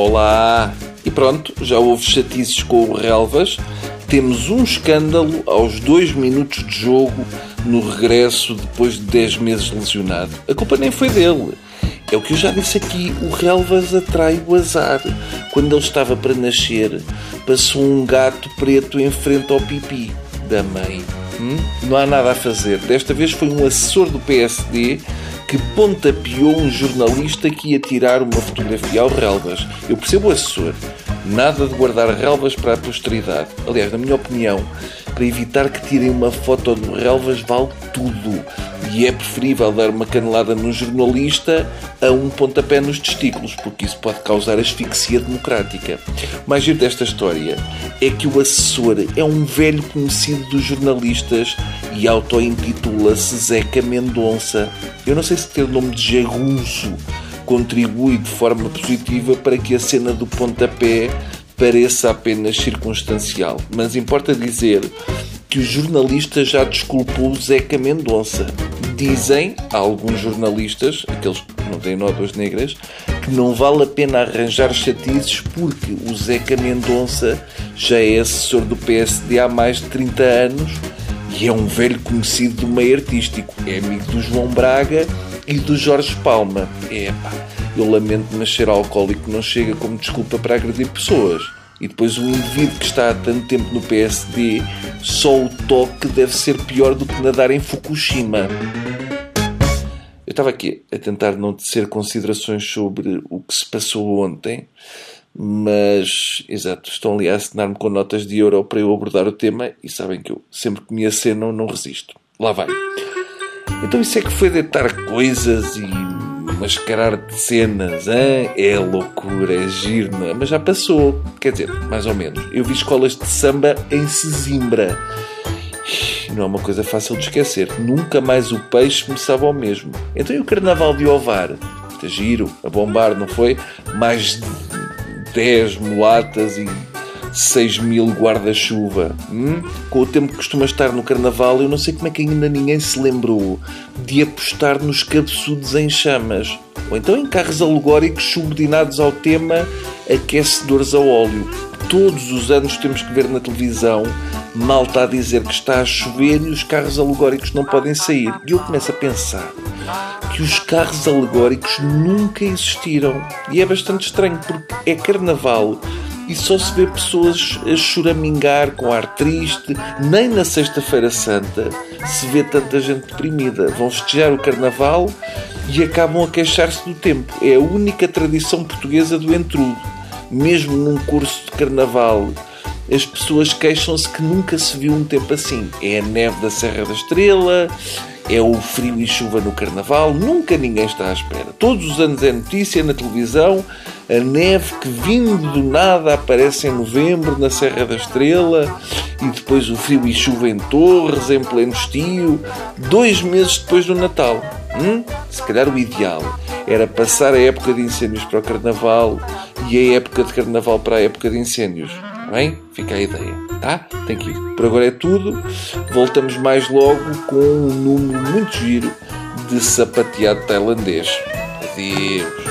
Olá! E pronto, já houve chatices com o Relvas. Temos um escândalo aos dois minutos de jogo no regresso depois de 10 meses lesionado. A culpa nem foi dele. É o que eu já disse aqui, o Relvas atrai o azar. Quando ele estava para nascer, passou um gato preto em frente ao pipi da mãe. Hum? Não há nada a fazer. Desta vez foi um assessor do PSD que pontapeou um jornalista que ia tirar uma fotografia ao relvas. Eu percebo o assessor. Nada de guardar relvas para a posteridade. Aliás, na minha opinião, para evitar que tirem uma foto do relvas vale tudo. E é preferível dar uma canelada no jornalista a um pontapé nos testículos, porque isso pode causar asfixia democrática. O mais giro desta história é que o assessor é um velho conhecido dos jornalistas e auto-intitula-se Zeca Mendonça. Eu não sei se ter o nome de Jagunço contribui de forma positiva para que a cena do pontapé pareça apenas circunstancial. Mas importa dizer que o jornalista já desculpou Zeca Mendonça. Dizem alguns jornalistas, aqueles que não têm nódoas negras, que não vale a pena arranjar chatices porque o Zeca Mendonça já é assessor do PSD há mais de 30 anos e é um velho conhecido do meio artístico. É amigo do João Braga e do Jorge Palma. É pá, eu lamento, mas ser alcoólico não chega como desculpa para agredir pessoas. E depois o indivíduo que está há tanto tempo no PSD, só o toque deve ser pior do que nadar em Fukushima. Eu estava aqui a tentar não tecer considerações sobre o que se passou ontem, mas, exato, estão ali a assinar-me com notas de euro para eu abordar o tema e sabem que eu sempre que me acenam não resisto. Lá vai. Então isso é que foi deitar coisas e mascarar de cenas, hein? é loucura, é giro, é? mas já passou, quer dizer, mais ou menos. Eu vi escolas de samba em Sesimbra. Não é uma coisa fácil de esquecer. Nunca mais o peixe me sabe ao mesmo. Então e o carnaval de Ovar? Giro, a bombar, não foi? Mais de 10 mulatas e 6 mil guarda-chuva. Hum? Com o tempo que costuma estar no carnaval, eu não sei como é que ainda ninguém se lembrou de apostar nos cabeçudos em chamas. Ou então em carros alegóricos subordinados ao tema aquecedores a óleo. Todos os anos temos que ver na televisão malta a dizer que está a chover e os carros alegóricos não podem sair. E eu começo a pensar que os carros alegóricos nunca existiram. E é bastante estranho porque é carnaval e só se vê pessoas a choramingar com ar triste. Nem na Sexta-feira Santa se vê tanta gente deprimida. Vão festejar o Carnaval e acabam a queixar-se do tempo. É a única tradição portuguesa do entrudo. Mesmo num curso de Carnaval, as pessoas queixam-se que nunca se viu um tempo assim. É a neve da Serra da Estrela, é o frio e chuva no Carnaval, nunca ninguém está à espera. Todos os anos é notícia na televisão, a neve que vindo do nada aparece em novembro na Serra da Estrela e depois o frio e chuva em Torres, em pleno estio, dois meses depois do Natal. Hum? Se calhar o ideal era passar a época de incêndios para o Carnaval e a época de Carnaval para a época de incêndios. Bem, fica a ideia, tá? Tem que ir. Por agora é tudo. Voltamos mais logo com um número muito giro de sapateado tailandês. Adeus.